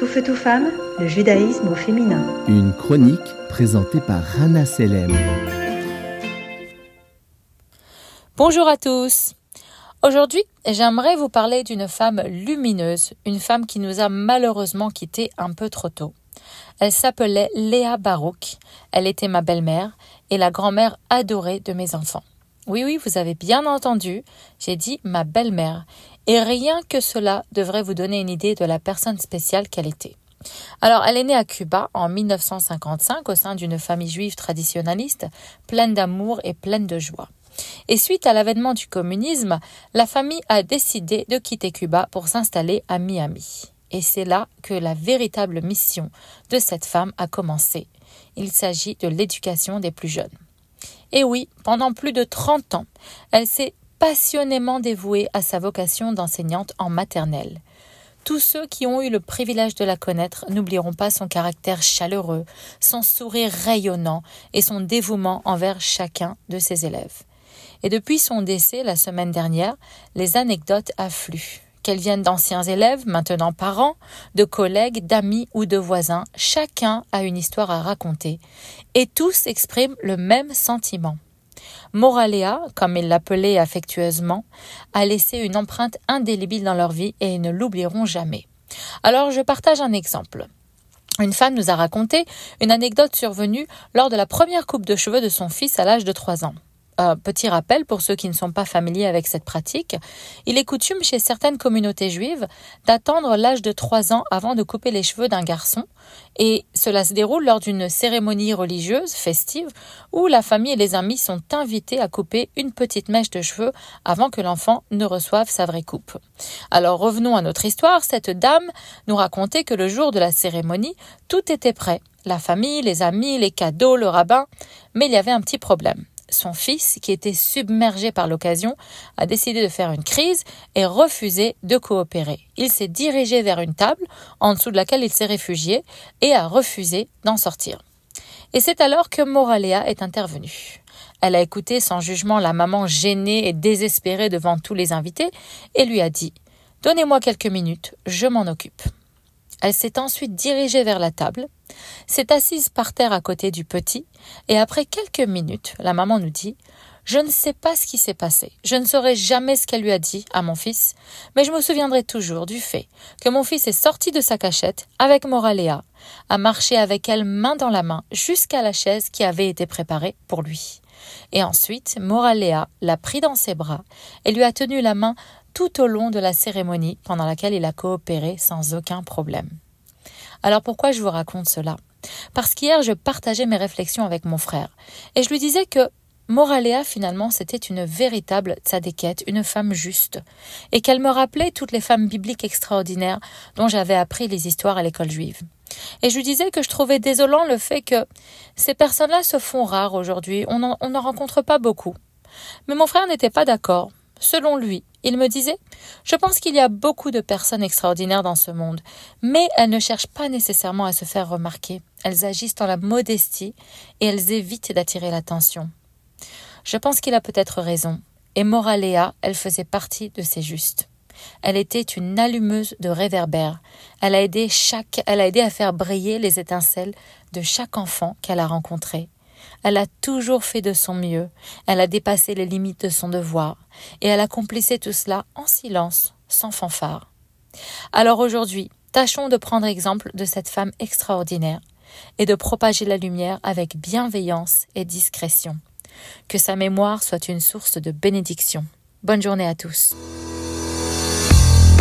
Tout feu, tout femme, le judaïsme au féminin. Une chronique présentée par Rana Selem. Bonjour à tous. Aujourd'hui, j'aimerais vous parler d'une femme lumineuse, une femme qui nous a malheureusement quittés un peu trop tôt. Elle s'appelait Léa Barouk. Elle était ma belle-mère et la grand-mère adorée de mes enfants. Oui, oui, vous avez bien entendu, j'ai dit ma belle-mère. Et rien que cela devrait vous donner une idée de la personne spéciale qu'elle était. Alors, elle est née à Cuba en 1955 au sein d'une famille juive traditionnaliste, pleine d'amour et pleine de joie. Et suite à l'avènement du communisme, la famille a décidé de quitter Cuba pour s'installer à Miami. Et c'est là que la véritable mission de cette femme a commencé. Il s'agit de l'éducation des plus jeunes. Et oui, pendant plus de 30 ans, elle s'est passionnément dévouée à sa vocation d'enseignante en maternelle. Tous ceux qui ont eu le privilège de la connaître n'oublieront pas son caractère chaleureux, son sourire rayonnant et son dévouement envers chacun de ses élèves. Et depuis son décès la semaine dernière, les anecdotes affluent. Qu'elles viennent d'anciens élèves, maintenant parents, de collègues, d'amis ou de voisins, chacun a une histoire à raconter, et tous expriment le même sentiment. Moraléa, comme ils l'appelaient affectueusement, a laissé une empreinte indélébile dans leur vie et ils ne l'oublieront jamais. Alors je partage un exemple. Une femme nous a raconté une anecdote survenue lors de la première coupe de cheveux de son fils à l'âge de trois ans petit rappel pour ceux qui ne sont pas familiers avec cette pratique, il est coutume chez certaines communautés juives d'attendre l'âge de 3 ans avant de couper les cheveux d'un garçon, et cela se déroule lors d'une cérémonie religieuse festive où la famille et les amis sont invités à couper une petite mèche de cheveux avant que l'enfant ne reçoive sa vraie coupe. Alors revenons à notre histoire, cette dame nous racontait que le jour de la cérémonie, tout était prêt. La famille, les amis, les cadeaux, le rabbin, mais il y avait un petit problème son fils, qui était submergé par l'occasion, a décidé de faire une crise et refusé de coopérer. Il s'est dirigé vers une table en dessous de laquelle il s'est réfugié et a refusé d'en sortir. Et c'est alors que Moraléa est intervenue. Elle a écouté sans jugement la maman gênée et désespérée devant tous les invités et lui a dit Donnez-moi quelques minutes, je m'en occupe. Elle s'est ensuite dirigée vers la table, s'est assise par terre à côté du petit, et après quelques minutes, la maman nous dit Je ne sais pas ce qui s'est passé, je ne saurai jamais ce qu'elle lui a dit à mon fils, mais je me souviendrai toujours du fait que mon fils est sorti de sa cachette avec Moraléa, a marché avec elle main dans la main jusqu'à la chaise qui avait été préparée pour lui. Et ensuite, Moraléa l'a pris dans ses bras et lui a tenu la main tout au long de la cérémonie pendant laquelle il a coopéré sans aucun problème. Alors pourquoi je vous raconte cela? Parce qu'hier je partageais mes réflexions avec mon frère et je lui disais que Moraléa finalement c'était une véritable tzadékette, une femme juste, et qu'elle me rappelait toutes les femmes bibliques extraordinaires dont j'avais appris les histoires à l'école juive. Et je lui disais que je trouvais désolant le fait que ces personnes-là se font rares aujourd'hui, on n'en rencontre pas beaucoup. Mais mon frère n'était pas d'accord. Selon lui, il me disait Je pense qu'il y a beaucoup de personnes extraordinaires dans ce monde, mais elles ne cherchent pas nécessairement à se faire remarquer. Elles agissent dans la modestie et elles évitent d'attirer l'attention. Je pense qu'il a peut-être raison. Et Moraléa, elle faisait partie de ces justes. Elle était une allumeuse de réverbères. Elle a aidé chaque, elle a aidé à faire briller les étincelles de chaque enfant qu'elle a rencontré. Elle a toujours fait de son mieux, elle a dépassé les limites de son devoir, et elle accomplissait tout cela en silence, sans fanfare. Alors aujourd'hui, tâchons de prendre exemple de cette femme extraordinaire, et de propager la lumière avec bienveillance et discrétion. Que sa mémoire soit une source de bénédiction. Bonne journée à tous.